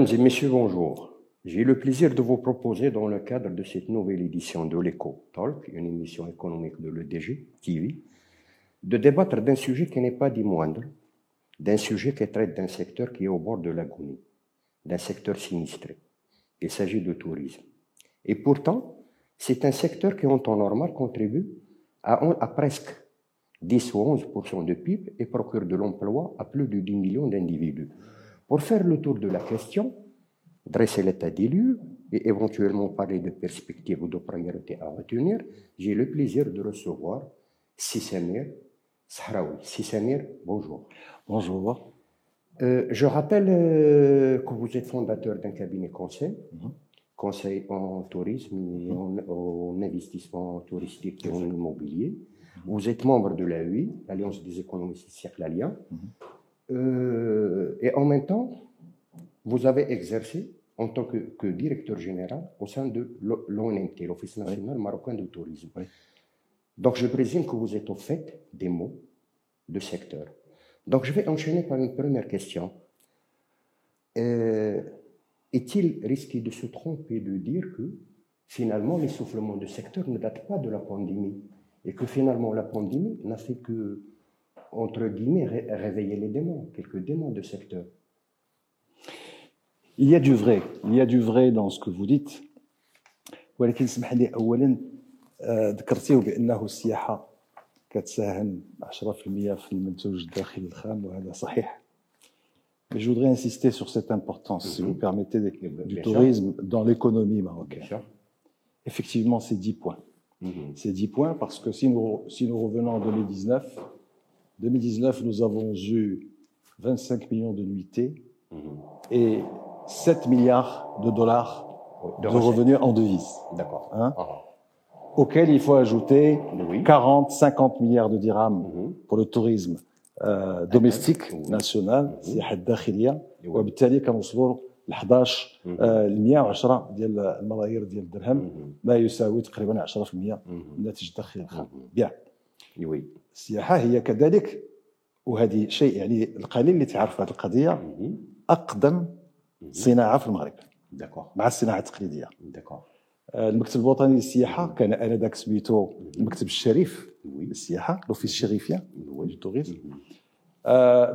Mesdames et messieurs, bonjour. J'ai le plaisir de vous proposer, dans le cadre de cette nouvelle édition de l'Eco Talk, une émission économique de l'EDG TV, de débattre d'un sujet qui n'est pas dit moindre, d'un sujet qui traite d'un secteur qui est au bord de l'agonie, d'un secteur sinistré. Il s'agit de tourisme. Et pourtant, c'est un secteur qui, en temps normal, contribue à, à presque 10 ou 11% de PIB et procure de l'emploi à plus de 10 millions d'individus. Pour faire le tour de la question, dresser l'état des lieux et éventuellement parler de perspectives ou de priorités à retenir, j'ai le plaisir de recevoir Sissamir Sahraoui. Sissamir, bonjour. Bonjour. Euh, je rappelle euh, que vous êtes fondateur d'un cabinet conseil, mhm. conseil en tourisme et en, investissement touristique et en immobilier. Mhm. Vous êtes membre de l'AEI, l'Alliance des économistes circlaliens. Mhm. Euh, et en même temps, vous avez exercé en tant que, directeur général au sein de l'ONMT, l'Office national marocain du tourisme. Donc je présume que vous êtes au fait des mots de secteur. Donc je vais enchaîner par une première question. Euh, est-il risqué de se tromper de dire que finalement l'essoufflement de secteur ne date pas de la pandémie et que finalement la pandémie n'a fait que entre guillemets, réveiller les démons, quelques démons de secteur. Il y a du vrai, il y a du vrai dans ce que vous dites. ولكن اسمح لي اولا ذكرتيه بانه السياحه كتساهم 10% في المنتوج الداخلي الخام وهذا صحيح Mais je voudrais insister sur cette importance, si vous permettez, du tourisme dans l'économie marocaine. Effectivement, c'est 10 points. C'est 10 points parce que si nous, si nous revenons en 2019, 2019, nous avons eu 25 millions de nuitées mhm. et 7 milliards de dollars de, revenus en devises. D'accord. Hein ah. Auquel il faut ajouter 40, 50 milliards de dirhams mhm. pour le tourisme euh, domestique national, السياحه الداخليه وبالتالي كنوصلوا ل 11 110 ديال الملايير ديال الدرهم ما يساوي تقريبا 10% من الناتج الداخلي الخام. بيان. وي. السياحة هي كذلك وهذه شيء يعني القليل اللي تعرف هذه القضية أقدم صناعة في المغرب. مع الصناعة التقليدية. آه، المكتب الوطني للسياحة كان آنذاك سميتو المكتب الشريف للسياحة لوفيس شريفيا دو توريزم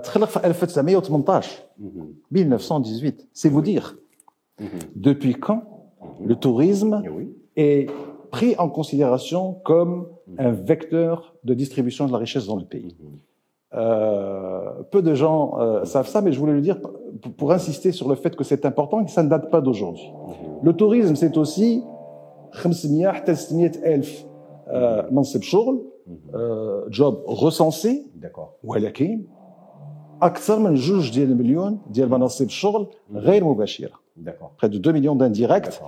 تخلق في 1918 1918 سي فو دير depuis quand le tourisme est pris en considération comme mm. un vecteur de distribution de la richesse dans le pays. Mm-hmm. Euh, peu de gens euh, savent ça, mais je voulais le dire pour, insister sur le fait que c'est important et que ça ne date pas d'aujourd'hui. Mm-hmm. Le tourisme, c'est aussi 500 elf euh, mm-hmm. job recensé, d'accord, D'accord. Près de 2 millions d'indirects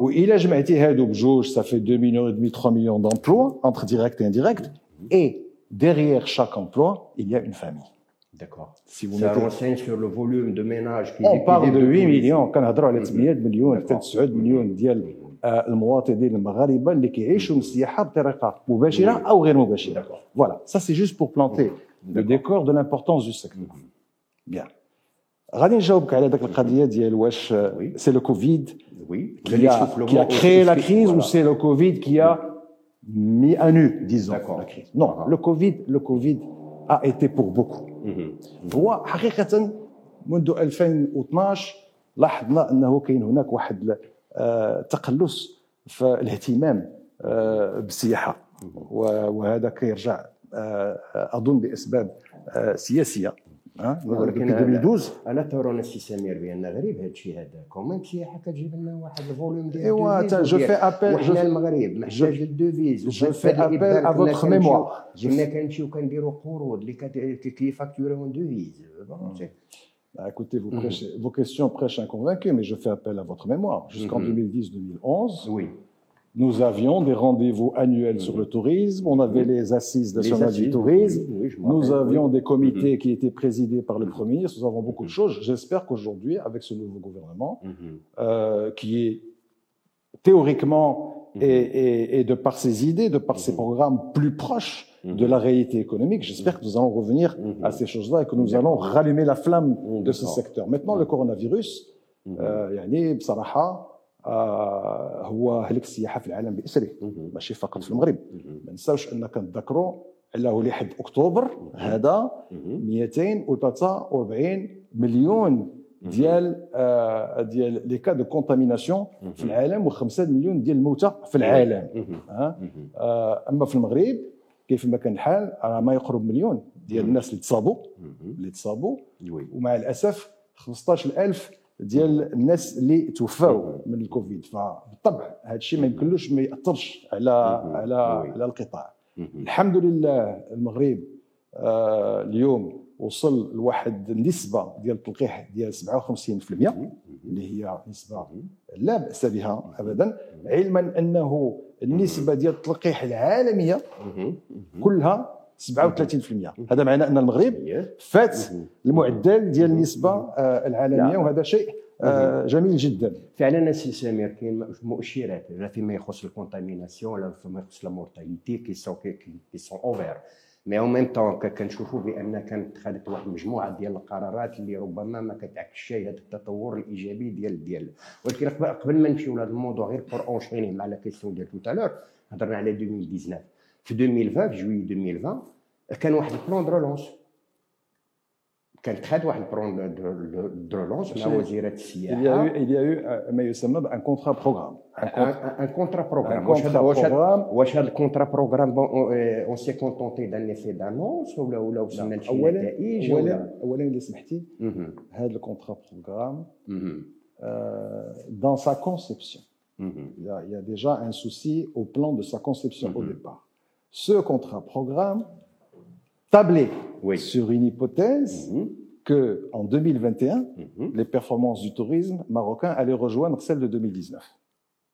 وإلا جمعتي هادو بجوج ça fait 2 millions et demi 3 millions d'emplois entre direct et indirect et derrière chaque emploi, il y a une famille. D'accord. Si vous Ça renseigne sur le volume de ménages qui On parle de 8 millions, كنهضروا على 8 مليون حتى 9 مليون ديال المواطنين المغاربه اللي كيعيشوا من السياحه بطريقه مباشره او غير مباشره. Voilà, ça c'est juste pour planter le décor de l'importance du secteur. Bien. غادي نجاوبك على ذاك القضية ديال واش سي لو كوفيد a, qui a créé la crise ou c'est le Covid qui a mis à nu, disons, la crise. Non, le Covid, le Covid a été pour beaucoup. هو حقيقة منذ 2012 لاحظنا أنه كاين هناك واحد تقلص في الاهتمام بالسياحة وهذا كيرجع أظن بأسباب سياسية ولكن 2012 الا ترون السي سمير بان غريب هذا الشيء هذا كومون السياحه كتجيب لنا واحد الفوليوم ديال ايوا جو في ابل وحنا المغرب محتاج للدوفيز جو في ابل ا فوتر ميموار كنا كنمشيو كنديروا قروض اللي كيفاكتوريو دوفيز Écoutez, vos, prêchez, vos questions prêchent un convaincu, mais je fais appel à votre mémoire. Jusqu'en 2010-2011, oui. Nous avions des rendez-vous annuels sur le tourisme, on avait les assises nationales du tourisme, nous avions des comités qui étaient présidés par le Premier. Ministre, nous avons beaucoup de choses. J'espère qu'aujourd'hui, avec ce nouveau gouvernement, euh, qui est théoriquement et, de par ses idées, de par ses programmes plus proches de la réalité économique, j'espère que nous allons revenir à ces choses-là et que nous allons rallumer la flamme de ce secteur. Maintenant, le coronavirus, euh, آه هو هلك السياحه في العالم بأسره ماشي فقط في المغرب. ما نساوش ان كنتذكروا على لحد أكتوبر هذا 243 مليون ديال آه ديال لي كا دو كونتاميناسيون في العالم و5 مليون ديال الموتى في العالم. آه أما في المغرب كيف ما كان الحال راه ما يقرب مليون ديال الناس اللي تصابوا اللي تصابوا. ومع الأسف 15000 ديال الناس اللي توفاو من الكوفيد. فبالطبع هذا الشيء ما يمكنلوش ما يأثرش على على على القطاع. الحمد لله المغرب آه اليوم وصل لواحد النسبة ديال التلقيح ديال 57% اللي هي نسبة لا بأس بها ابدا علما أنه النسبة ديال التلقيح العالمية كلها 37% هذا معناه أن المغرب فات المعدل ديال النسبة آه، العالمية وهذا شيء آه، جميل جدا. فعلا سي سمير كاين مؤشرات. فيما يخص الكونتاميناسيون ولا فيما يخص المورتاليتي كي سون كي سون اوفير مي اون ميم طون كنشوفوا بان كانت اتخذت واحد المجموعه ديال القرارات اللي ربما ما كتعكسش هذا التطور الإيجابي ديال ديال. ولكن قبل ما نمشيو لهذا الموضوع غير بور اونشيني مع لا كيسيون ديال توتالور هضرنا على 2019 في 2020 في جويي 2020 كان واحد البلان دو رولونس كان خد واحد البلان دو رولونس مع وزيره السياحه il y a eu ما يسمى ان كونترا بروغرام ان كونترا بروغرام واش هذا واش واش هذا الكونترا بروغرام اون سي كونتونتي دان افي دانونس ولا ولا وصلنا لشي نتائج اولا اولا الا سمحتي هذا الكونترا بروغرام dans sa conception il y, a, il y a déjà un souci au plan de sa conception au départ ce contrat programme tablait oui. sur une hypothèse mm -hmm. que en 2021, mm -hmm. les performances du tourisme marocain allaient rejoindre celles de 2019.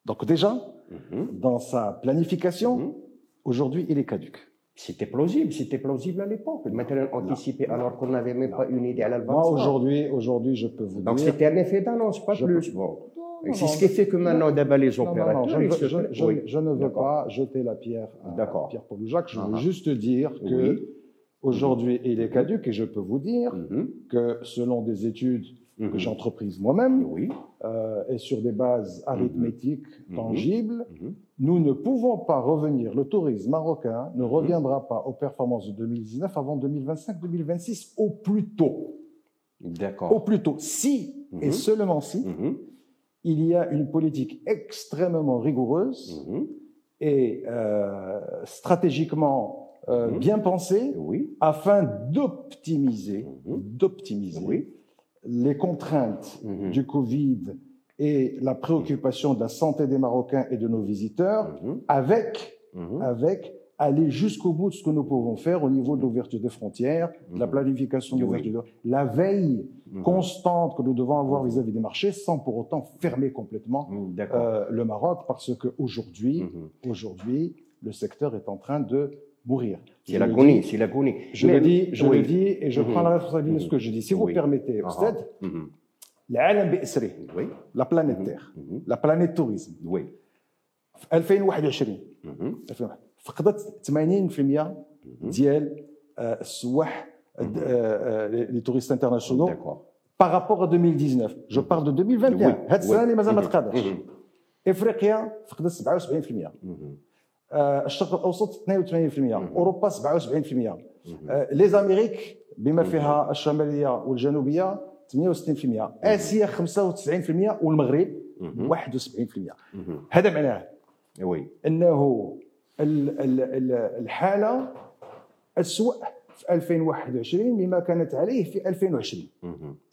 Donc déjà, -hmm. dans sa planification, mhm. aujourd'hui, il est caduque. C'était plausible, c'était plausible à l'époque. Maintenant, anticipé alors qu'on n'avait même non. pas une idée à l'album. Moi, aujourd'hui, aujourd'hui, je peux vous Donc, dire. Donc, c'était un effet d'annonce, pas plus. Peux... Bon. C'est ce qui fait que maintenant, d'abord, les opérateurs. Non, non, je, je, je, oui. je, ne veux pas jeter la pierre à Pierre Pauloujac. Je veux uh -huh. juste dire que oui. aujourd'hui, il est caduque et je peux vous dire uh -huh. que selon des études que j'ai entreprises moi-même oui. euh, et sur des bases arithmétiques tangibles, nous ne pouvons pas revenir. Le tourisme marocain ne reviendra pas aux performances de 2019 avant 2025-2026 au plus tôt. D'accord. Au plus tôt. Si, et seulement si, il y a une politique extrêmement rigoureuse mmh. et euh, stratégiquement euh, mmh. bien pensée oui. afin d'optimiser, mmh. d'optimiser oui. les contraintes du Covid et la préoccupation de la santé des Marocains et de nos visiteurs avec, avec aller jusqu'au bout de ce que nous pouvons faire au niveau de l'ouverture des frontières, de la planification de l'ouverture, la veille constante que nous devons avoir vis-à-vis des marchés, sans pour autant fermer complètement euh, le Maroc, parce qu'aujourd'hui, aujourd'hui, le secteur est en train de mourir. C'est l'agonie, c'est l'agonie. Je le dis, je oui. le dis, et je prends la responsabilité de ce que je dis. Si vous permettez, Oustad, uh -huh. la planète Terre, la planète tourisme, 2021, فقدت 80% ديال السواح لي توريست انترناسيونال par rapport à 2019 جو بارل دو 2021 هاد السنة اللي مازال ما تقادرش افريقيا فقدت 77% الشرق الأوسط 82% أوروبا 77% لي زاميريك بما فيها الشمالية والجنوبية 68% آسيا 95% والمغرب 71% هذا معناه وي إنه الحالة اسوء في 2021 مما كانت عليه في 2020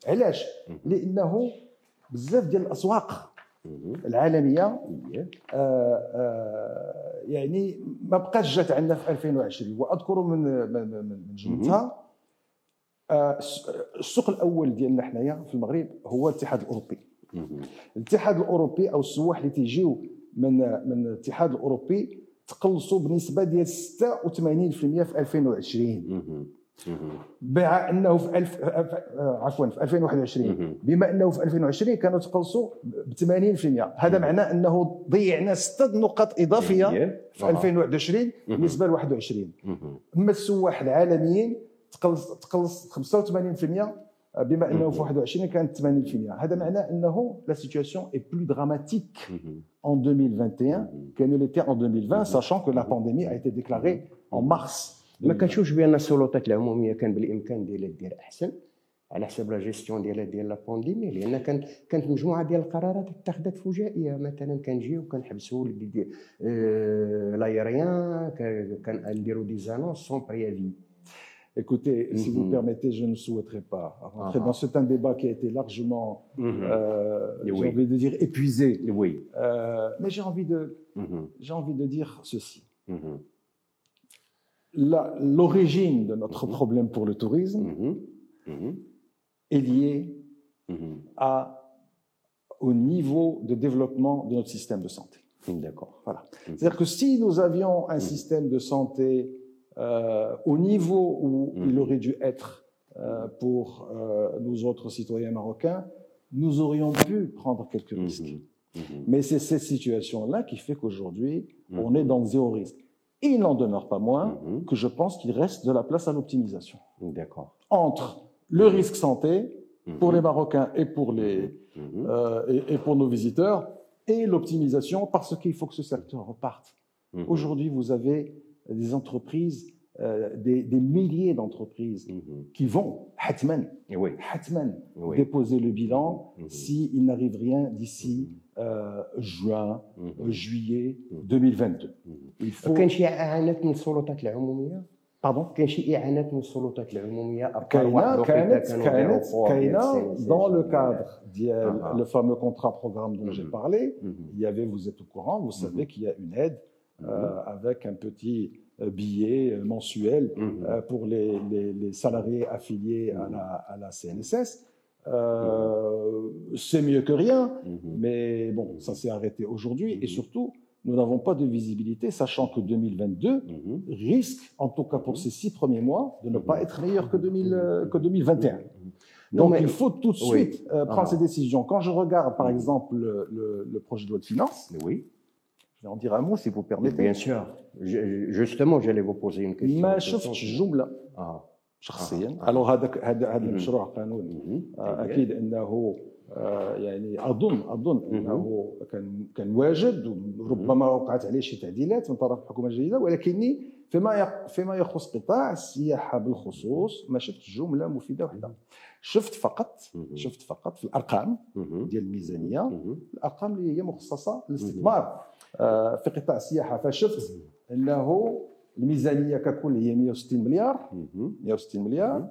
علاش؟ لأنه بزاف ديال الأسواق العالمية آآ آآ يعني ما بقاش جات عندنا في 2020 وأذكر من من جملتها السوق الأول ديالنا حنايا في المغرب هو الاتحاد الأوروبي. الاتحاد الأوروبي أو السواح اللي تيجيو من من الاتحاد الأوروبي تقلصوا بنسبة ديال 86% في 2020 مع أنه في الف عفوا في 2021 بما أنه في 2020 كانوا تقلصوا ب 80% هذا معناه أنه ضيعنا ست نقاط إضافية في 2021 بالنسبة ل 21 أما السواح العالميين تقلص تقلص 85% بما إنه في 21 كانت 80% هذا معناه إنه لا سيتوياسيون est plus dramatique en 2021 qu'elle ne l'était en 2020 sachant que la pandémie a été déclarée en mars ما كنشوفش بان السلطات العموميه كان بالإمكان ديالها دير أحسن على حسب لا جيستيون ديالها ديال لا بانديمي لأن كان كانت مجموعة ديال القرارات اتخذت فجائيه مثلا كنجيو كنحبسوا لايريان كنديروا دي زانونس سون بريافي Écoutez, si vous mhm. permettez, je ne souhaiterais pas rentrer ah. dans c'est un débat qui a été largement, mhm. euh, j'ai envie de dire, épuisé. Oui. Euh, mais j'ai envie de, mhm. j'ai envie de dire ceci. L'origine de notre problème pour le tourisme est liée à, au niveau de développement de notre système de santé. D'accord. Voilà. C'est-à-dire que si nous avions un système de santé euh, au niveau où il mhm. aurait dû être euh, pour euh, nous autres citoyens marocains, nous aurions pu prendre quelques mhm. risques. Mhm. Mais c'est cette situation-là qui fait qu'aujourd'hui, on est dans zéro risque. il n'en demeure pas moins que je pense qu'il reste de la place à l'optimisation. D'accord. Entre le risque santé pour les Marocains et pour les et, pour nos visiteurs et l'optimisation parce qu'il faut que ce secteur reparte. Aujourd'hui, vous avez des entreprises, euh, des, milliers d'entreprises mhm. qui vont, Hatman, déposer le bilan mhm. Mhm. s'il n'arrive rien d'ici euh, juin, euh, juillet 2022. Il faut... Pardon? dans le cadre du ah, ah. fameux contrat programme dont j'ai parlé, il y avait, vous êtes au courant, vous savez qu'il y a une aide euh, avec un petit euh, billet euh, mensuel mhm. pour les, les, salariés affiliés à, la, à la CNSS. c'est mieux que rien, mhm. mais bon, ça s'est arrêté aujourd'hui. Et mhm. surtout, nous n'avons pas de visibilité, sachant que 2022 risque, en tout cas pour ces six premiers mois, de ne pas être meilleur que, 2000, que 2021. Donc il faut tout de suite prendre ah. ces décisions. Quand je regarde, par exemple, le, le, projet de loi de finances, oui. Je vais en dire un mot si vous permettez. Bien sûr. justement, j'allais vous poser une question. ما شفتش جملة آه. شخصيا آه. ألو هذا هذا المشروع قانون أكيد إنه يعني اظن أظن إنه كان كان واجد وربما وقعت عليه شي تعديلات من طرف الحكومة الجديدة ولكني فيما فيما يخص قطاع السياحة بالخصوص ما شفتش جملة مفيدة واحدة شفت فقط شفت فقط في الارقام ديال الميزانية الأرقام اللي هي مخصصة للاستثمار آه، في قطاع السياحة فشفت إنه الميزانية ككل هي 160 مليار. 160 مليار.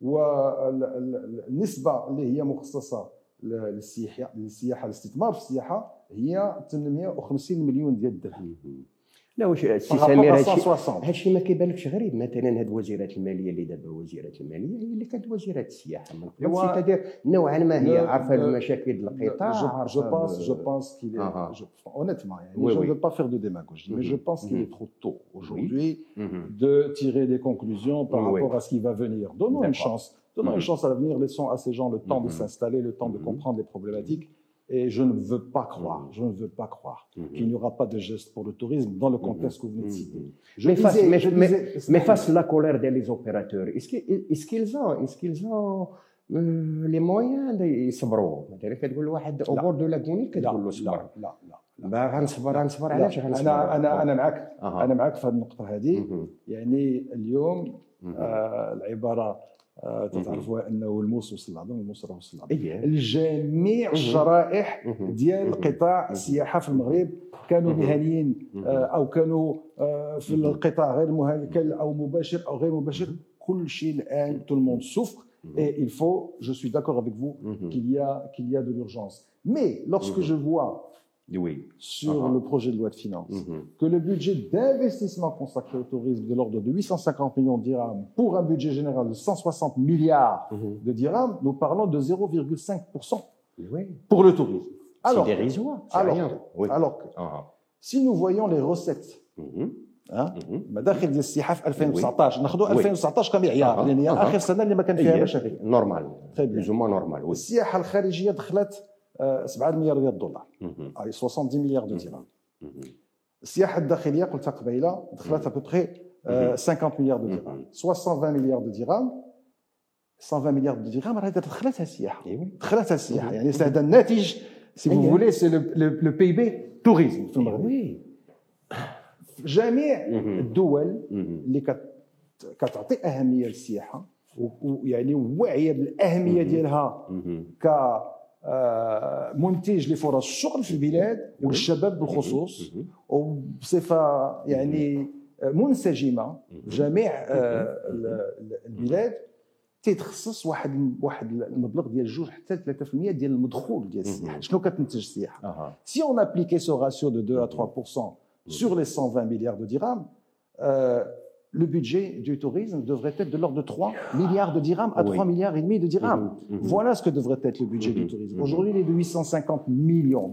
والنسبة اللي هي مخصصه للسياحة الاستثمار في السياحة هي 850 مليون ديال الدرهم. لا واش السي سمير هادشي الشيء ما كيبانلكش غريب مثلا هاد وزيرات الماليه اللي دابا وزيرات الماليه هي اللي كانت وزيره السياحه من قبل سيتادير نوعا ما هي عارفه المشاكل القطاع جو بونس جو بونس كيل honnêtement يعني je ne veux pas faire de démagogie mais je pense qu'il est trop tôt aujourd'hui de tirer des conclusions par rapport à ce qui va venir donnons une chance donnons une chance à l'avenir laissons à ces gens le temps de s'installer le temps de comprendre les problématiques et je ne veux pas croire, mm. je ne veux pas croire mm-hmm. qu'il n'y aura pas de geste pour le tourisme dans le mm-hmm. contexte que vous venez de citer. Mm-hmm. mais, face, mais, mais, face à la colère des opérateurs, est-ce qu'ils ont, est-ce qu'ils ont euh, les moyens يصبروا مثلا كتقول لواحد au bord de la Garonne كتقول له صبر لا لا لا لا غنصبر غنصبر علاش غنصبر انا انا انا معك انا معك في هذه النقطه هذه يعني اليوم آه العباره آه، تعرفوا أنه الموس وصل العظم الموس راه وصل العظم الجميع الشرائح ديال قطاع السياحة في المغرب كانوا مهنيين آه، أو كانوا آه، في القطاع غير مهني أو مباشر أو غير مباشر كل شيء الآن تو الموند سوفر et il faut je suis d'accord avec vous qu'il y a qu'il y a de l'urgence. Mais lorsque je vois oui. sur uh-huh. le projet de loi de finances, mm-hmm. que le budget d'investissement consacré au tourisme de l'ordre de 850 millions de dirhams pour un budget général de 160 milliards mm-hmm. de dirhams, nous parlons de 0,5% oui. pour le tourisme. C'est dérisoire, alors, rien. Oui. alors que, uh-huh. si nous voyons les recettes مداخل ديال السياحه في 2019 ناخذوا 2019 كمعيار لان هي اخر سنه اللي ما كان فيها مشاكل نورمال بلوز نورمال السياحه الخارجيه دخلت 7 مليار ديال الدولار أي 70 مليار دو درهم السياحة الداخلية قلتها قبيلة دخلت ابوبخي 50 مليار دو درهم 120 مليار دو درهم 120 مليار درهم راه دخلتها السياحة. دخلتها السياحة. يعني هذا الناتج سي فو فولي سي لو بي بي توريزم في المغرب جميع الدول اللي كتعطي أهمية للسياحة ويعني واعيه بالأهمية ديالها ك منتج لفرص الشغل في البلاد وللشباب بالخصوص. وبصفة يعني منسجمة جميع آه، البلاد تيتخصص واحد واحد المبلغ ديال جوج حتى 3% ديال المدخول ديال السياحة. شنو كتنتج السياحة؟ سي اون ابليكي سو راسيو دو 2 à 3% sur les 120 milliards de dirhams euh, le budget du tourisme devrait être de l'ordre de 3 milliards de dirhams à 3 milliards et demi de dirhams. Mhm. Mhm. Voilà ce que devrait être le budget du mhm. tourisme. Aujourd'hui, il est de 850 millions.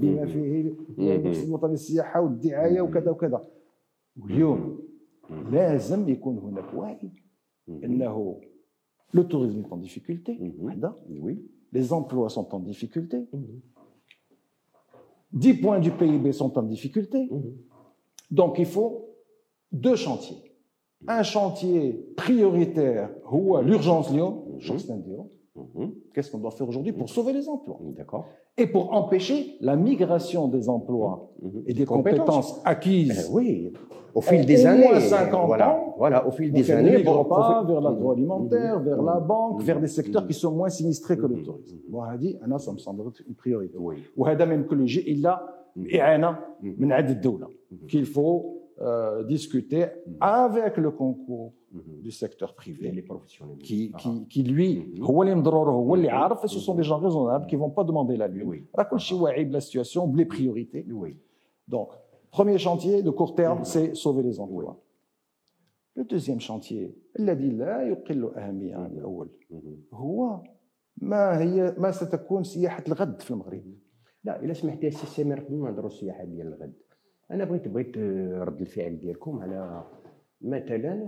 Le tourisme est en difficulté. Les emplois sont en difficulté. 10 points du PIB sont en difficulté. Donc il faut deux chantiers un chantier prioritaire, ou l'urgence Lyon, mhm. mhm. qu'est-ce qu'on doit faire aujourd'hui pour sauver les emplois D'accord. Et pour empêcher la migration des emplois mhm. et des compétences, acquises. Eh au eh, fil des années. Au Moins 50 ans, voilà, au fil des années. Le pas vers l'agroalimentaire, vers la banque, vers des secteurs qui sont moins sinistrés que le tourisme. dit, ça me semble être une priorité. Oui. même que le il a, qu'il faut euh, discuter avec le concours du secteur privé les professionnels qui, qui, qui lui هو اللي مضروره هو اللي عارف ce sont des gens raisonnables qui vont pas demander la lune راه كلشي واعي بلا situation بلي priorités donc Premier chantier de court terme, c'est sauver les emplois. Le deuxième chantier, الذي لا يقل أهمية عن الأول هو ما هي ما ستكون سياحة الغد في المغرب لا إلا سمحتي السي سمير قبل ما نهضروا السياحة ديال الغد أنا بغيت بغيت رد الفعل ديالكم على مثلا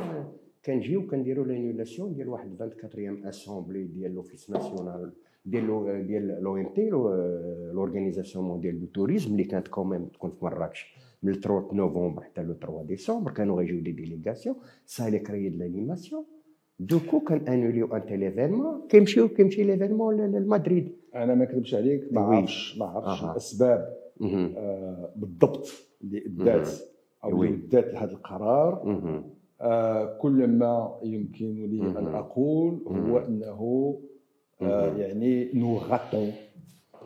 كنجيو كنديروا لانيولاسيون ديال واحد 24 اسامبلي ديال لوفيس ناسيونال ديال ديال لو ام تي لورغانيزاسيون مونديال دو توريزم اللي كانت كوميم تكون في مراكش من 30 نوفمبر حتى لو 3 ديسمبر كانوا غيجيو دي ديليغاسيون سا لي كريي دو لانيماسيون دوكو كان انوليو ان تيل ايفينمون كيمشيو كيمشي ليفينمون لمدريد أنا ما نكذبش عليك ما عرفتش ما عرفتش الأسباب آه بالضبط. اللي ادات او اللي ادات لهذا القرار آه كل ما يمكن لي ان اقول هو انه آه يعني نو غاتون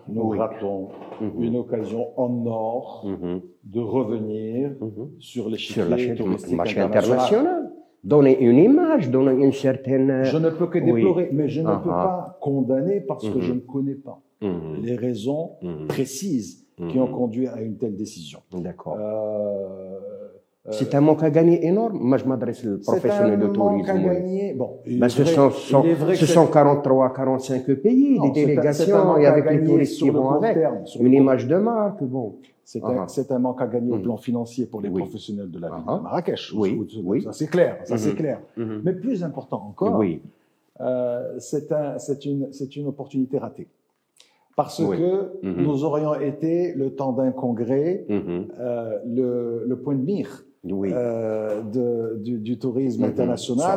nous oui. ratons mmh. une occasion en or mmh. de revenir mmh. sur l'échiquier touristique marché international. Donner une image, donner une certaine. Je ne peux que déplorer, oui. mais je ne uh -huh. peux pas condamner parce que je ne connais pas les raisons précises qui ont conduit à une telle décision. D'accord. Euh, euh, c'est un manque à gagner énorme. Moi, je m'adresse aux professionnels de tourisme. C'est un manque à gagner. Bon, ben, ce, sont, sont, ce sont 43, 45 pays, non, des délégations, et avec les touristes qui vont avec. Terme, une image de marque, bon. C'est un, un, manque à gagner au plan financier pour les oui. professionnels de la ville de Marrakech. Oui, oui. Ça c'est clair, ça c'est clair. Mais plus important encore, oui. euh, c'est un, une, une opportunité ratée parce oui. que -hmm. nous aurions été, le temps d'un congrès, -hmm. euh, le, le, point de mire oui. euh, de, du, du, tourisme -hmm. international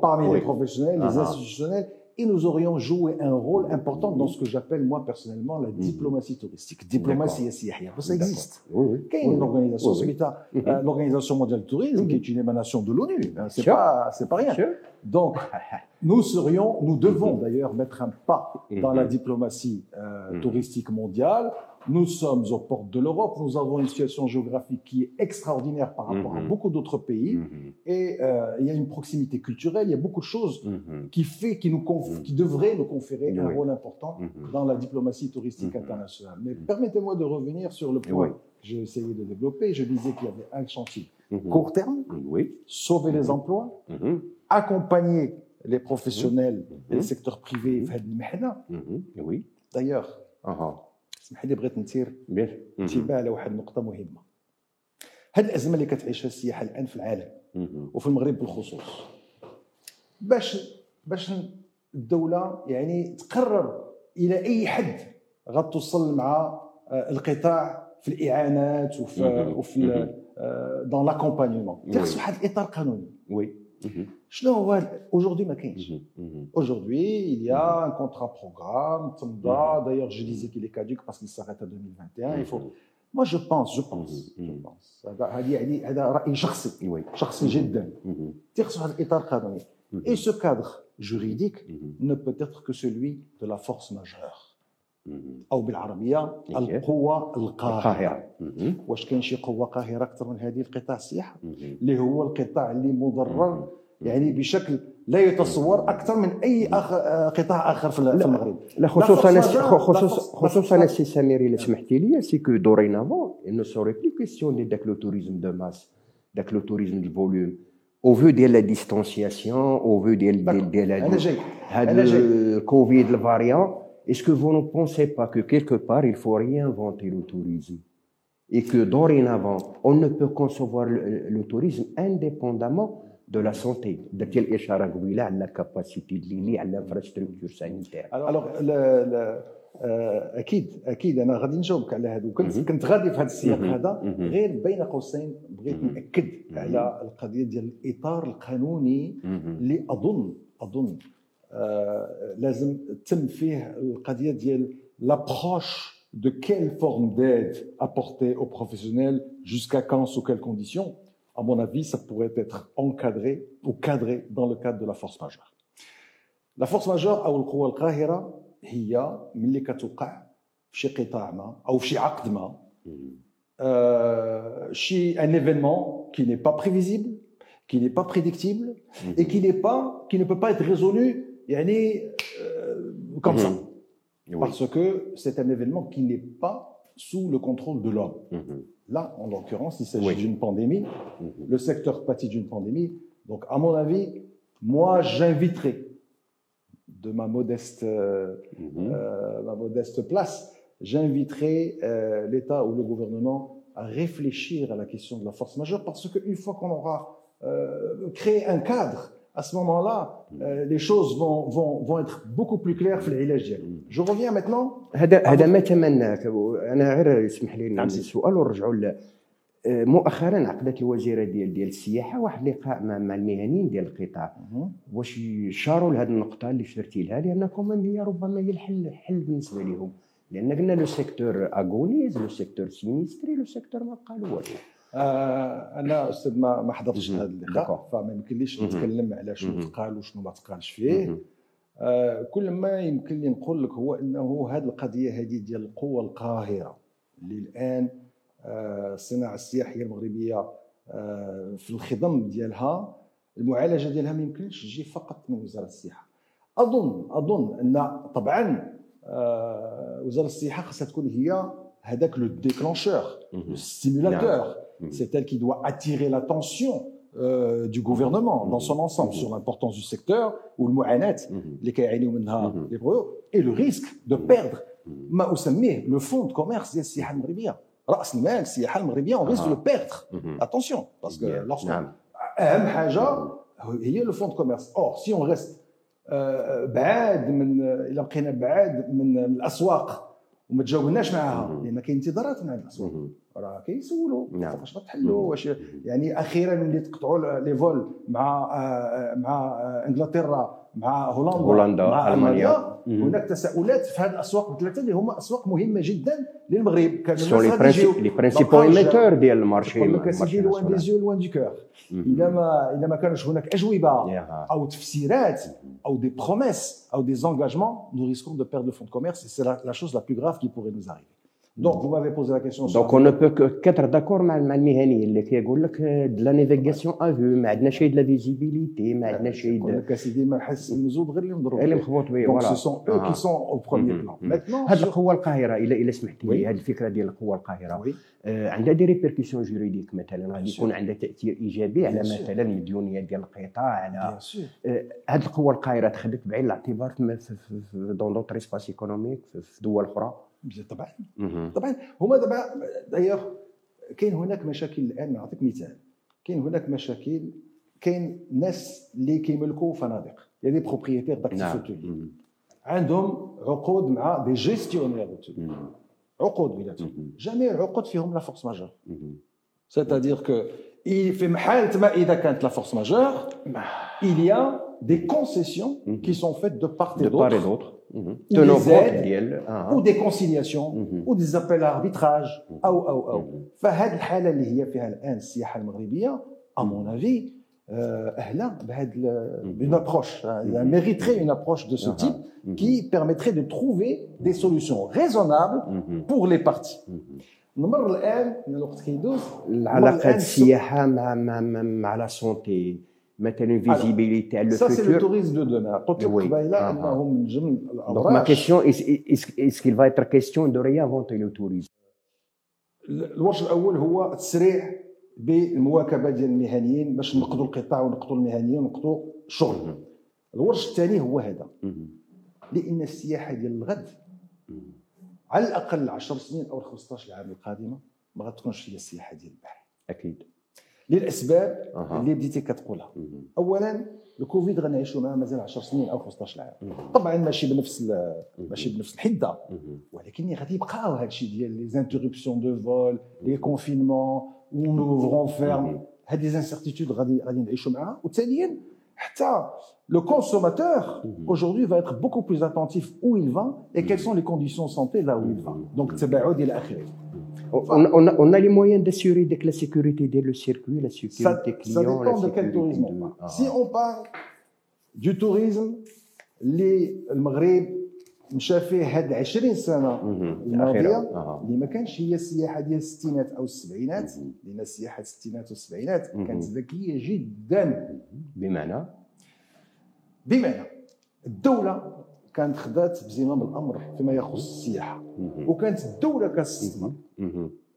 parmi oui. les professionnels, les uh -huh. institutionnels, et nous aurions joué un rôle important dans ce que j'appelle moi personnellement la diplomatie touristique. Diplomatie SIAHIA. Ça existe. Oui, oui. Il y a une organisation, oui, oui. l'Organisation mondiale du tourisme, qui est une émanation de l'ONU. Hein, c'est pas, c'est pas rien. Sure. Donc, nous serions, nous devons d'ailleurs mettre un pas dans la diplomatie euh, touristique mondiale nous sommes aux portes de l'Europe, nous avons une situation géographique qui est extraordinaire par rapport mm -hmm. à mm-hmm. beaucoup d'autres pays, mm -hmm. et euh, il y a une proximité culturelle, il y a beaucoup de choses mm -hmm. qui fait, qui nous qui devraient nous conférer un rôle important dans la diplomatie touristique internationale. Mais permettez-moi de revenir sur le point que j'ai essayé de développer. Je disais qu'il y avait un chantier court terme, oui. sauver les emplois, accompagner les professionnels et les secteurs privés. Oui. D'ailleurs, uh -huh. اسمح لي بغيت نثير انتباه على واحد النقطة مهمة. هذه الأزمة اللي كتعيشها السياحه الآن في العالم وفي المغرب بالخصوص باش باش الدولة يعني تقرر إلى أي حد غتوصل مع القطاع في الإعانات وفي وفي دون لاكومبانيمون خص واحد الإطار قانوني. وي. Mhm. Aujourd'hui, mhm. Mhm. Aujourd'hui, il y a un contrat programme, d'ailleurs, je disais qu'il est caduque parce qu'il s'arrête en 2021. Moi, je pense, je pense, je pense. Et ce cadre juridique ne peut être que celui de la force majeure. أو بالعربية القوة القاهرة. واش كاين شي قوة قاهرة أكثر من هذه؟ القطاع السياحه اللي هو القطاع اللي مضرر. يعني بشكل لا يتصور أكثر من أي أخ... قطاع آخر في المغرب. لا خصوصا خصوصا السي سمير الا سمحتي لي. سي كو دورينافون ne serait plus question de داك لو توريزم دو ماس داك لو توريزم دو فوليوم au vu de la distanciation au vu ديال ديال ديال هذا الكوفيد الفاريون Est-ce que vous ne pensez pas que quelque part, il faut réinventer le tourisme et que dorénavant, on ne peut concevoir le, tourisme indépendamment de la santé de quelle échara à la capacité de l'île à l'infrastructure sanitaire alors اكيد اكيد انا غادي نجاوبك على هذا وكنت كنت غادي في هذا السياق هذا غير بين قوسين بغيت ناكد على القضيه ديال الاطار القانوني اللي اظن اظن آه، لازم تم فيه القضيه ديال l'approche de quelle forme d'aide apporter aux professionnels, jusqu'à quand, sous quelles conditions, à mon avis, ça pourrait être encadré ou cadré dans le cadre de la force majeure. La force majeure أو القوة القاهرة هي ملي كتوقع في شي قطاع ما أو في شي عقد ما شي un événement qui n'est pas prévisible, qui n'est pas prédictible et qui n'est pas qui ne peut pas être résolu yani, euh, comme ça. Mhm. Parce que c'est un événement qui n'est pas sous le contrôle de l'homme. Mhm. Là, en l'occurrence, il s'agit d'une pandémie. Mhm. Le secteur pâtit d'une pandémie. Donc, à mon avis, moi, j'inviterai de ma modeste, euh, euh, ma modeste place, j'inviterai euh, l'État ou le gouvernement à réfléchir à la question de la force majeure parce qu'une fois qu'on aura créé un cadre à ce moment-là, euh, les choses vont, vont, vont être beaucoup plus claires في العلاج ديالهم. جو reviens maintenant. هذا هذا ما تمناك أنا غير يسمح لي نعمل السؤال ونرجعوا مؤخرا عقدت الوزيرة ديال ديال السياحة واحد اللقاء مع, مع المهنيين ديال القطاع. واش شاروا لهذه النقطة اللي شرتي لها؟ لانكم هي ربما هي الحل الحل بالنسبة لهم. لأن قلنا لو سيكتور أغونيز لو سيكتور سينيستري لو سيكتور ما قالوا والو. آه أنا أستاذ ما ما حضرتش هذا اللقاء فما يمكنليش نتكلم على شنو تقال وشنو ما تقالش فيه. آه كل ما يمكن لي نقول لك هو إنه هذه القضية هذه ديال القوة القاهرة اللي الآن آه الصناعة السياحية المغربية آه في الخضم ديالها المعالجة ديالها ما يمكنش تجي فقط من وزارة السياحة. اظن أظن أن طبعا آه وزارة السياحة خاصها تكون هي هذاك لو ديكلونشور لو ستيمولاتور c'est elle qui doit attirer l'attention euh, du gouvernement dans son ensemble sur l'importance du secteur ou le mu'anat et le risque de perdre ما أسميه le fonds de commerce ديال السياحة المغربية رأس المال السياحة المغربية on risque de le perdre attention parce que lorsque أهم حاجة هي le fonds de commerce or si on reste بعاد من إلا بقينا بعاد من الأسواق وما تجاوبناش معاها لأن كاين انتظارات من الاسواق راه كيسولوا. نعم. واش غتحلوا واش يعني أخيرا ملي تقطعوا لي فول مع مع إنجلترا مع هولندا هولندا مع المانيا هناك تساؤلات في هذه الاسواق الثلاثه اللي هما اسواق مهمه جدا للمغرب كان سون لي برينسيبو ايميتور ديال المارشي كما كتسجي لوان دي زيو لوان دي كور اذا ما اذا ما كانش هناك اجوبه او تفسيرات او دي بروميس او دي زونجاجمون نو ريسكون دو بيردre le fonds de commerce et c'est la, la chose la plus grave qui Donc, vous m'avez posé la question. Donc, on ne peut qu'être d'accord مع المهني اللي كيقول لك navigation à vue ما عندنا شيء de la visibilité ما عندنا شيء يقول لك اسيدي ما حس المزود غير اللي مضروب اللي مخبوط به دونك سو سون أو كي سون أو بروميير بلان هذه القوه القاهره الا الا سمحتي لي هذه الفكرة ديال القوه القاهره عندها دي ريبركسيون جوريديك مثلا غادي يكون عندها تأثير إيجابي على مثلا المديونيه ديال القطاع على هذه القوه القاهرة تخليك بعين الاعتبار في دون دوتر اسباس ايكونوميك في دول أخرى. طبعا طبعا هما دابا دايوغ كاين هناك مشاكل الان نعطيك مثال كاين هناك مشاكل كاين ناس اللي كيملكوا فنادق يا دي بروبريتير داكتيف عندهم عقود مع دي جيستيونير عقود بيناتهم جميع العقود فيهم لا فورس ماجور سيتادير كو في محال ما اذا كانت لا فورس ماجور il y a des concessions mhm. qui sont faites de part et d'autre tenant compte ديال ou des conciliations mhm. ou des appels à arbitrage او او او فهذه الحاله اللي هي فيها الان السياحه المغربيه à mon avis اهلا بهذا une approche elle mériterait une approche de ce type qui permettrait de trouver des solutions raisonnables pour les parties نمر الان الوقت كيدوز العلاقه السياحه مع مع مع لا سونتي مثلا فيزيبيليتي على سا سي لو توريزم دو دوما قلت لك قبيله انه من جمل الاوراق دونك ما كيسيون اس كيل فا اتر كيسيون دو ريانفونتي لو توريزم الورش الأول هو التسريع بالمواكبه ديال المهنيين باش نقضوا القطاع ونقضوا المهنيين ونقضوا الشغل الورش الثاني هو هذا لأن السياحة ديال الغد على الأقل 10 سنين أو 15 عام القادمة ما غتكونش هي السياحة ديال البحر. أكيد. للاسباب أه. اللي بديتي كتقولها اولا الكوفيد غنعيشوا معاه مازال 10 سنين او 15 عام طبعا ماشي بنفس ماشي بنفس الحده ولكن غادي يبقاو هذا الشيء ديال لي زانتربسيون دو فول لي كونفينمون اون اوفرون فيرم هاد لي زانسيرتيتود غادي غادي نعيشوا معاها وثانيا حتى le consommateur mhm. aujourd'hui va être beaucoup plus attentif où il va et quelles sont les conditions de santé là où il va. Donc on, on, a, on a les moyens d'assurer la sécurité dès le circuit, la sécurité ça, client. Ça dépend de quel tourisme. on parle. Si on parle du tourisme, les, المغرب مشى فيه هاد 20 سنه الماضيه اللي ما كانش هي السياحه ديال الستينات أو السبعينات لأن السياحه الستينات والسبعينات كانت ذكيه جدا بمعنى بمعنى الدولة كانت خدات بزمام الأمر فيما يخص السياحة. وكانت الدولة كتستثمر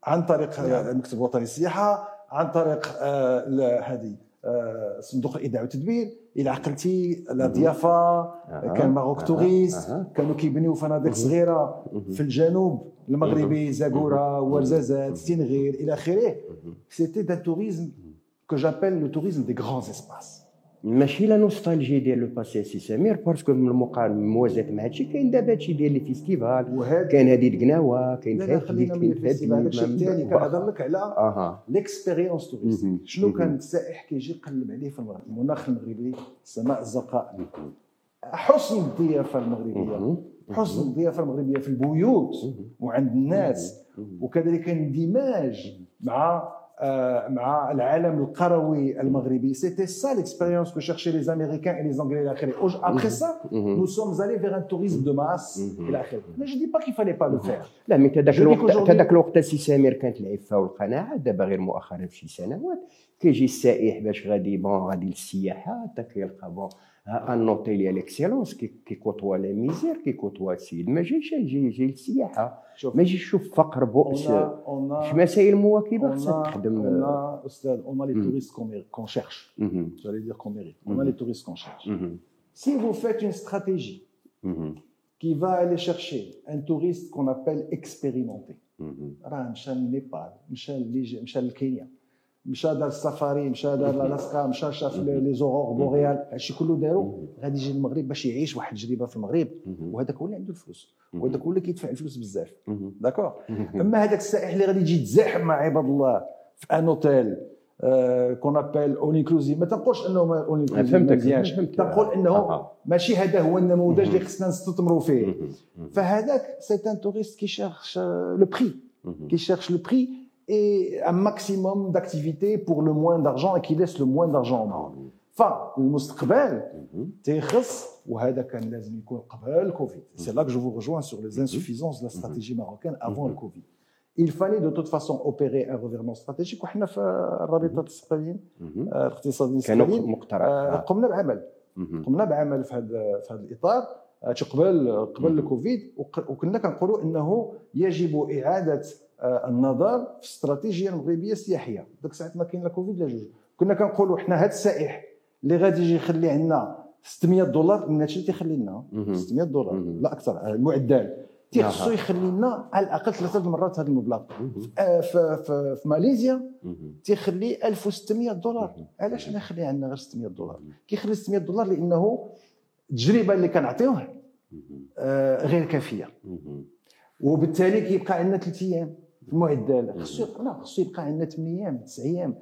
عن طريق المكتب الوطني للسياحة عن طريق آه، هذه آه، صندوق الايداع والتدبير إلى عقلتي لا ضيافة آه. كان ماروك توريست كانوا كيبنيو فنادق صغيرة في الجنوب المغربي زاكورا ورزازات ستينغير إلى آخره. سيتي دان توريزم كو جابيل لو توريزم دي غران اسباس ماشي لا نوستالجي ديال لو باسي سي سمير باسكو من المقارنه موازات مع هادشي كاين دابا هادشي ديال لي فيستيفال كاين هذه القناوه كاين خلينا من الفيستيفال هادشي الثاني كنهضر لك على آه. ليكسبيريونس توريستيك شنو كان السائح كيجي يقلب عليه في المغرب؟ المناخ المغربي السماء الزرقاء حسن الضيافة المغربية. حسن الضيافة المغربية في البيوت وعند الناس. وكذلك اندماج مع مع العالم القروي المغربي سيتي سا ليكسبيريونس كو شيرشي لي امريكان اي لي انجلي الى اخره ابخي سا نو سومز الي فيغ ان توريزم دو ماس الى اخره لا جو دي با كي فالي با لو فير لا مي تذاك الوقت تذاك الوقت سي سامر كانت العفه والقناعه دابا غير مؤخرا في شي سنوات كيجي السائح باش غادي بون غادي للسياحه حتى كيلقى بون ان اوتيل ديال اكسيلونس كي كوتوا لا ميزير كي كوتوا السيد ما جايش يجي يجي للسياحه ما يجيش يشوف فقر بؤس في مسائل مواكبه خصها تخدم اون استاذ اون لي توريست كون شيرش جالي دير كون ميريت اون لي توريست كون شيرش si vous faites une stratégie qui va aller chercher un touriste qu'on appelle expérimenté راه مشى لنيبال مشى مشى لكينيا مشى دار السفاري مشى دار الاسكا مشى شاف لي زورور بوريال. هادشي كله دارو. غادي يجي للمغرب باش يعيش واحد التجربة في المغرب. وهذاك هو اللي عنده الفلوس. وهذاك هو اللي كيدفع الفلوس بزاف. داكور؟ أما هذاك السائح اللي غادي يجي يتزاحم مع عباد الله في ان اوتيل كون ابيل اون انكلوزيف ما تنقولش انه اون انكلوزيف ما مزيانش. تنقول إنه ماشي هذا هو النموذج اللي خصنا نستثمروا فيه. فهذاك سي ان توريست كي شيرش لو بري كي شيرش لو بري et un maximum d'activité pour le moins d'argent et qui laisse le moins d'argent au monde. فالمستقبل تيخص وهذا كان لازم يكون قبل الكوفيد سي لا que je vous rejoins sur les insuffisances de la stratégie marocaine avant le Covid. Il fallait de toute façon opérer un revirement stratégique وحنا في الرابطه السقالين الاقتصاديين السقالين مقترح قمنا بعمل قمنا بعمل في هذا في هذا الاطار قبل قبل الكوفيد وكنا كنقولوا انه يجب اعاده النظر في الاستراتيجيه المغربيه السياحية. ديك الساعات ما كاين لا كوفيد لا جوج. كنا كنقولوا حنا هذا السائح اللي غادي يجي يخلي عندنا 600 دولار من هادشي اللي تيخلي لنا 600 دولار لا أكثر المعدل. تيخصو يخلي لنا على الأقل ثلاثة المرات هذا المبلغ. في, في, في ماليزيا تيخلي 1600 دولار. علاش أنا نخلي عندنا غير 600 دولار؟ كيخلي 600 دولار لأنه التجربة اللي كنعطيوه غير كافية. وبالتالي كيبقى عندنا ثلاث أيام. المعدل خصو لا خصو يبقى عندنا 8 ايام 9 ايام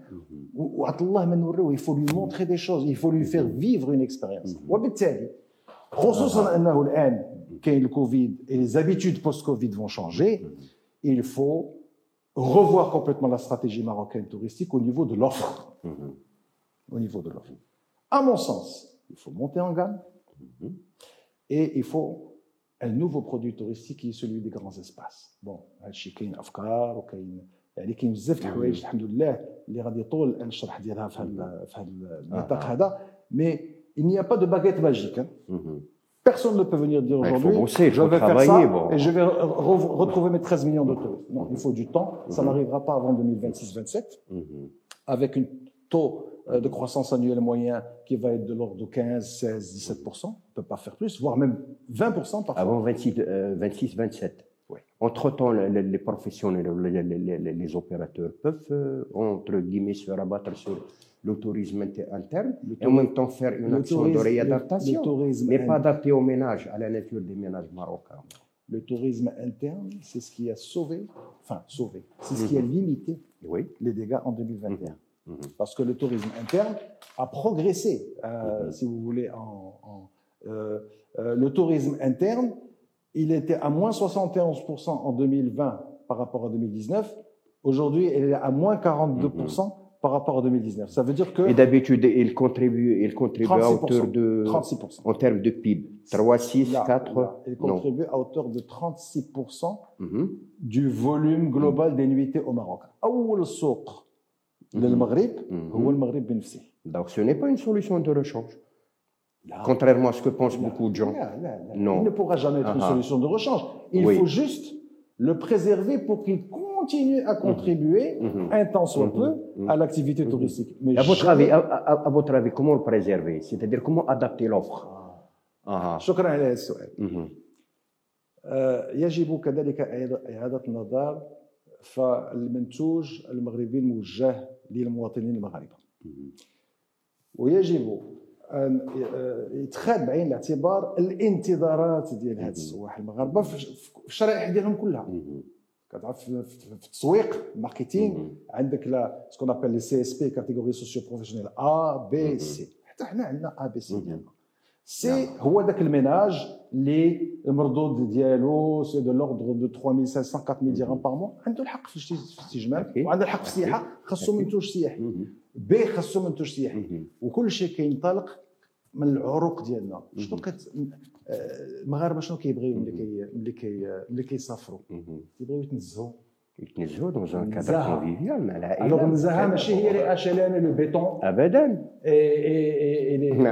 وعط الله ما نوريوه يفو لي مونتري دي شوز يفو لي فير فيفر اون اكسبيريونس وبالتالي خصوصا انه الان كاين الكوفيد et les habitudes post-Covid vont changer, il faut revoir complètement la stratégie marocaine touristique au niveau de l'offre. Au niveau de l'offre. À mon sens, il faut monter en gamme et il faut un nouveau produit touristique qui est celui des grands espaces. Bon, هادشي كاين افكار وكاين يعني كاين بزاف د الحوايج الحمد لله اللي غادي يطول الشرح ديالها في هذا في هذا النطاق هذا مي il n'y a pas de baguette magique. Hein. Personne ne peut venir dire aujourd'hui, je vais faire ça bon. et je vais re retrouver mes 13 millions de touristes. Non, il faut du temps. Ça n'arrivera pas avant 2026-27, avec un taux de croissance annuelle moyen qui va être de l'ordre de 15, 16, 17% On ne peut pas faire plus, voire même 20 parfois. Avant 26, 26 27. Oui. Entre-temps, les, les, professionnels, les, les, les, opérateurs peuvent, euh, entre guillemets, se rabattre sur le tourisme interne le et en même temps faire une action tourisme, de réadaptation, mais pas adapté au ménage, à la nature des ménages marocains. Le tourisme interne, c'est ce qui a sauvé, enfin sauvé, c'est ce qui a mhm. limité oui. les dégâts en 2021. Mhm. Parce que le tourisme interne a progressé, euh, mhm. si vous voulez, en, en euh, euh, le tourisme interne, il était à moins 71% en 2020 par rapport à 2019. Aujourd'hui, il est à moins 42% par rapport à 2019. Ça veut dire que... Et d'habitude, il contribue, il contribue à hauteur de... 36%. En termes de PIB. 3, 6, 4... il contribue à hauteur de 36% mhm. du volume global des nuitées au Maroc. أول سوق للمغرب هو المغرب بنفسه. Donc ce n'est pas une solution de rechange. Contrairement à ce que pensent beaucoup de gens. Non. Il ne pourra jamais être une ah ah. solution de rechange. Il faut juste le préserver pour qu'il continue à contribuer, mhm. Mhm. un temps soit peu, mhm. à l'activité touristique. Mais à, votre avis, à, votre avis, comment le préserver C'est-à-dire comment adapter l'offre شكرا على هذا السؤال. يجب كذلك إعادة النظر فالمنتوج المغربي الموجه للمواطنين المغاربة. ويجب أن يتخذ بعين الاعتبار الانتظارات ديال هاد السواح المغاربة في الشرائح ديالهم كلها. كتعرف في التسويق الماركتينغ عندك لا سكون أبل لي سي إس بي كاتيجوري سوسيو بروفيسيونيل ا بي سي حتى حنا عندنا ا بي سي ديالنا. سي هو ذاك الميناج اللي المردود ديالو سي دو لوردر دو 3500 4000 درهم بار مو عنده الحق في الاستجمام وعنده الحق في السياحه خاصو منتوج سياحي بي خاصو منتوج سياحي وكل شيء كينطلق من العروق ديالنا. شنو كت المغاربه شنو كيبغيو ملي كي ملي كي ملي كيسافروا؟ كيبغيو يتنزهوا. يتنزهوا دون ان كادر كونفيفيال مع العائله الوغ النزاهه ماشي هي لي اش ال ان لو بيتون ابدا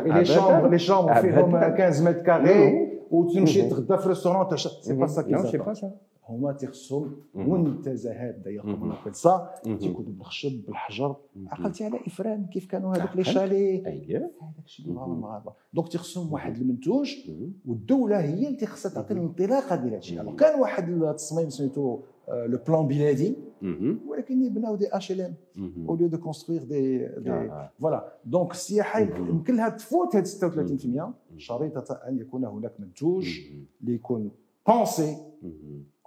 لي شامبر لي شامبر فيهم 15 متر كاري وتمشي تغدى في ريستورون سي با سا كي سي با سا هما تيخصهم منتزهات دايوغ كوم نابيل سا تيكونوا بالخشب بالحجر عقلتي على افران كيف كانوا هذوك لي شالي هذاك الشيء المغاربه دونك تيخصهم واحد المنتوج والدولة هي اللي خصها تعطي الانطلاقه ديال هذا الشيء كان واحد التصميم سميتو لو بلان بلادي ولكن يبناو دي اش ال ام او ليو دو كونستروير دي فوالا دونك السياحه يمكن لها تفوت هاد 36% شريطه ان يكون هناك منتوج اللي يكون بونسي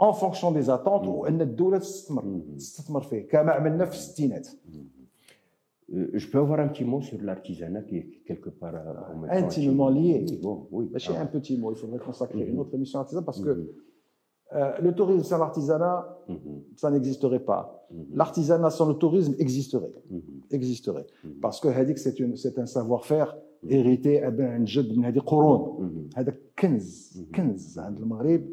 en fonction des attentes وان الدوله تستثمر تستثمر فيه كما عملنا في الستينات Je peux avoir un petit mot sur l'artisanat qui est quelque part euh, intimement lié. Oui, bon, oui. Mais ah. un petit mot, il faudrait consacrer mm -hmm. une autre émission à l'artisanat parce mm -hmm. que Euh, le tourisme sans l'artisanat, mhm. ça n'existerait pas. Mhm. L'artisanat sans le tourisme existerait. Mhm. Existerait. Parce que Hadik, c'est un savoir-faire hérité eh ben, d'un jet de Hadik Qurun. Hadik Kenz, Kenz, le Maghreb.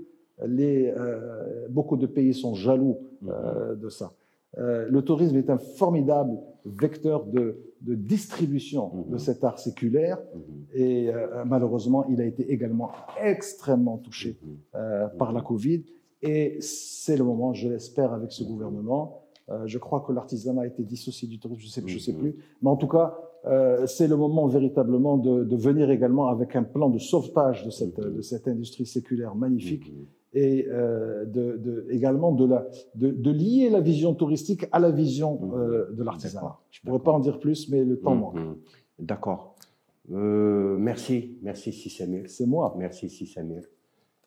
Les, euh, beaucoup de pays sont jaloux euh, de ça. Euh, le tourisme est un formidable vecteur de, de distribution de cet art séculaire et malheureusement, il a été également extrêmement touché par la Covid. Et c'est le moment, je l'espère, avec ce gouvernement. je crois que l'artisanat a été dissocié du tourisme, je sais, je sais plus. Mais en tout cas, c'est le moment véritablement de, de, venir également avec un plan de sauvetage de cette, de cette industrie séculaire magnifique et euh, de, de, également de, la, de, de, lier la vision touristique à la vision mmh. euh, de l'artisanat. Je ne pourrais pas en dire plus, mais le temps mmh, manque. D'accord. Euh, merci, merci Sissamir. C'est moi. Merci Sissamir.